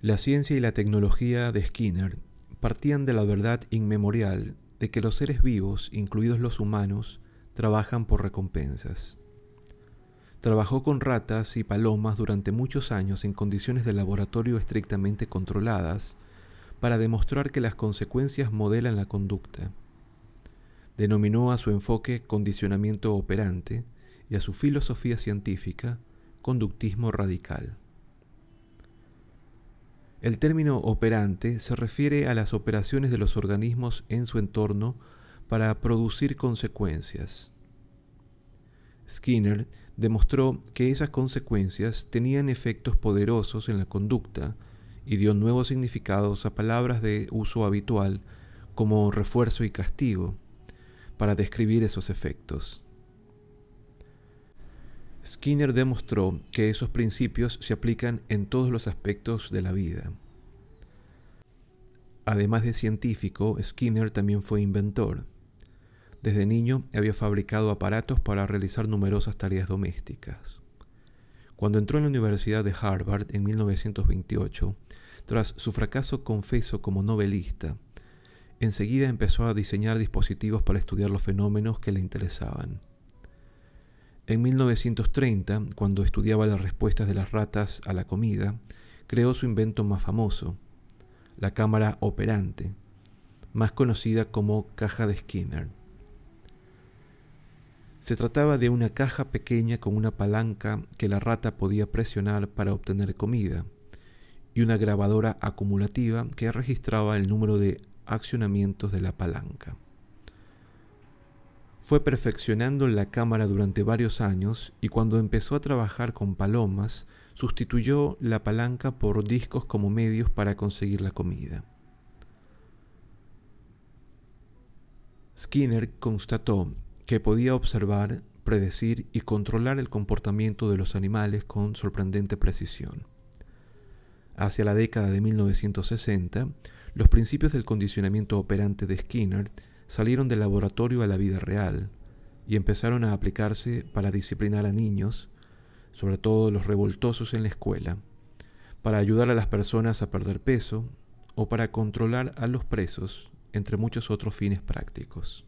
La ciencia y la tecnología de Skinner partían de la verdad inmemorial de que los seres vivos, incluidos los humanos, trabajan por recompensas. Trabajó con ratas y palomas durante muchos años en condiciones de laboratorio estrictamente controladas para demostrar que las consecuencias modelan la conducta. Denominó a su enfoque condicionamiento operante y a su filosofía científica conductismo radical. El término operante se refiere a las operaciones de los organismos en su entorno para producir consecuencias. Skinner demostró que esas consecuencias tenían efectos poderosos en la conducta y dio nuevos significados a palabras de uso habitual como refuerzo y castigo para describir esos efectos. Skinner demostró que esos principios se aplican en todos los aspectos de la vida. Además de científico, Skinner también fue inventor. Desde niño había fabricado aparatos para realizar numerosas tareas domésticas. Cuando entró en la Universidad de Harvard en 1928, tras su fracaso confeso como novelista, enseguida empezó a diseñar dispositivos para estudiar los fenómenos que le interesaban. En 1930, cuando estudiaba las respuestas de las ratas a la comida, creó su invento más famoso, la cámara operante, más conocida como caja de Skinner. Se trataba de una caja pequeña con una palanca que la rata podía presionar para obtener comida y una grabadora acumulativa que registraba el número de accionamientos de la palanca. Fue perfeccionando la cámara durante varios años y cuando empezó a trabajar con palomas, sustituyó la palanca por discos como medios para conseguir la comida. Skinner constató que podía observar, predecir y controlar el comportamiento de los animales con sorprendente precisión. Hacia la década de 1960, los principios del condicionamiento operante de Skinner salieron del laboratorio a la vida real y empezaron a aplicarse para disciplinar a niños, sobre todo los revoltosos en la escuela, para ayudar a las personas a perder peso o para controlar a los presos, entre muchos otros fines prácticos.